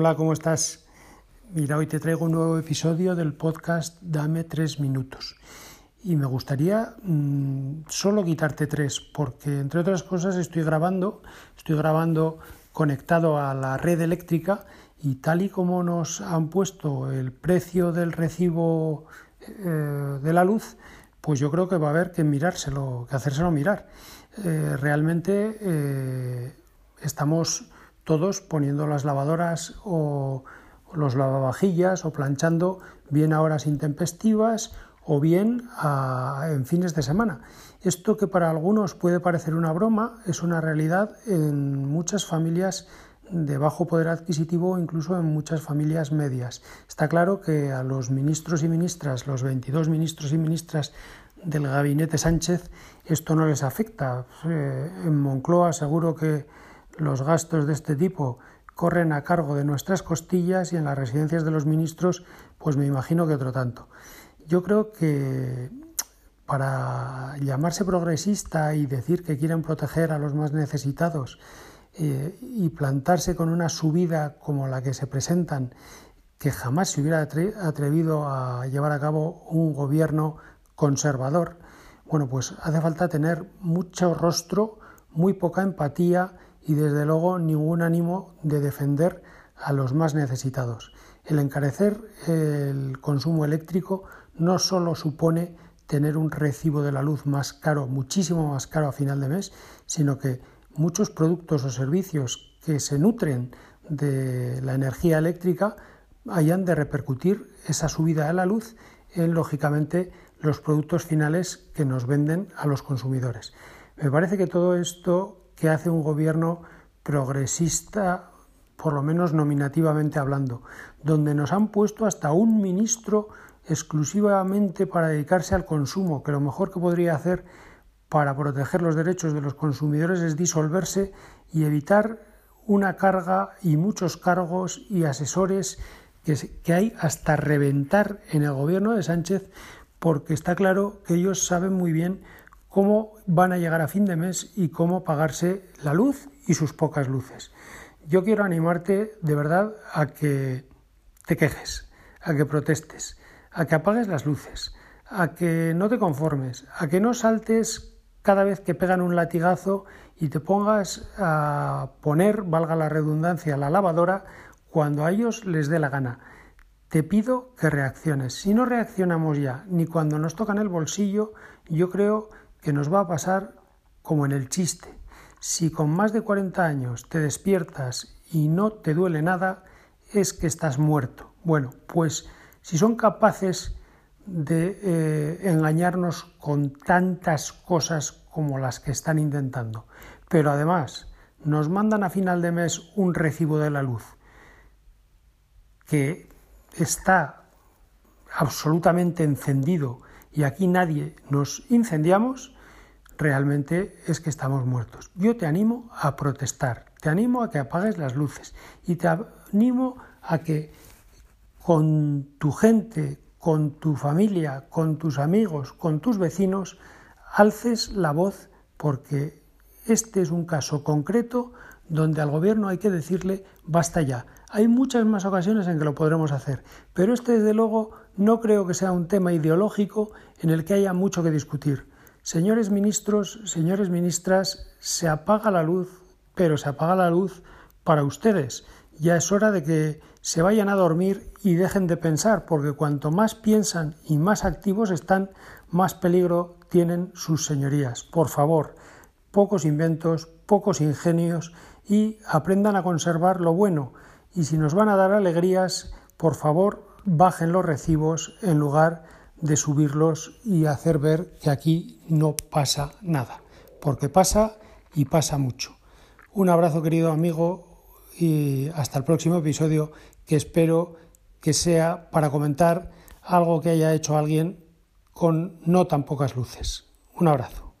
Hola, ¿cómo estás? Mira, hoy te traigo un nuevo episodio del podcast Dame tres minutos. Y me gustaría mmm, solo quitarte tres, porque entre otras cosas estoy grabando, estoy grabando conectado a la red eléctrica y tal y como nos han puesto el precio del recibo eh, de la luz, pues yo creo que va a haber que mirárselo, que hacérselo mirar. Eh, realmente eh, estamos todos poniendo las lavadoras o los lavavajillas o planchando bien a horas intempestivas o bien en fines de semana. Esto que para algunos puede parecer una broma es una realidad en muchas familias de bajo poder adquisitivo incluso en muchas familias medias. Está claro que a los ministros y ministras, los 22 ministros y ministras del gabinete Sánchez, esto no les afecta. Eh, en Moncloa seguro que los gastos de este tipo corren a cargo de nuestras costillas y en las residencias de los ministros, pues me imagino que otro tanto. Yo creo que para llamarse progresista y decir que quieren proteger a los más necesitados eh, y plantarse con una subida como la que se presentan, que jamás se hubiera atrevido a llevar a cabo un gobierno conservador, bueno, pues hace falta tener mucho rostro, muy poca empatía y desde luego ningún ánimo de defender a los más necesitados. El encarecer el consumo eléctrico no solo supone tener un recibo de la luz más caro, muchísimo más caro a final de mes, sino que muchos productos o servicios que se nutren de la energía eléctrica hayan de repercutir esa subida de la luz en, lógicamente, los productos finales que nos venden a los consumidores. Me parece que todo esto que hace un gobierno progresista, por lo menos nominativamente hablando, donde nos han puesto hasta un ministro exclusivamente para dedicarse al consumo, que lo mejor que podría hacer para proteger los derechos de los consumidores es disolverse y evitar una carga y muchos cargos y asesores que, que hay hasta reventar en el gobierno de Sánchez, porque está claro que ellos saben muy bien cómo van a llegar a fin de mes y cómo pagarse la luz y sus pocas luces. Yo quiero animarte de verdad a que te quejes, a que protestes, a que apagues las luces, a que no te conformes, a que no saltes cada vez que pegan un latigazo y te pongas a poner, valga la redundancia, la lavadora cuando a ellos les dé la gana. Te pido que reacciones. Si no reaccionamos ya, ni cuando nos tocan el bolsillo, yo creo que nos va a pasar como en el chiste. Si con más de 40 años te despiertas y no te duele nada, es que estás muerto. Bueno, pues si son capaces de eh, engañarnos con tantas cosas como las que están intentando, pero además nos mandan a final de mes un recibo de la luz que está absolutamente encendido y aquí nadie nos incendiamos, realmente es que estamos muertos. Yo te animo a protestar, te animo a que apagues las luces y te animo a que con tu gente, con tu familia, con tus amigos, con tus vecinos, alces la voz porque este es un caso concreto donde al gobierno hay que decirle basta ya. Hay muchas más ocasiones en que lo podremos hacer, pero este desde luego no creo que sea un tema ideológico en el que haya mucho que discutir. Señores ministros, señores ministras, se apaga la luz, pero se apaga la luz para ustedes. Ya es hora de que se vayan a dormir y dejen de pensar, porque cuanto más piensan y más activos están, más peligro tienen sus señorías. Por favor, pocos inventos, pocos ingenios y aprendan a conservar lo bueno. Y si nos van a dar alegrías, por favor, bajen los recibos en lugar de subirlos y hacer ver que aquí no pasa nada, porque pasa y pasa mucho. Un abrazo querido amigo y hasta el próximo episodio que espero que sea para comentar algo que haya hecho alguien con no tan pocas luces. Un abrazo.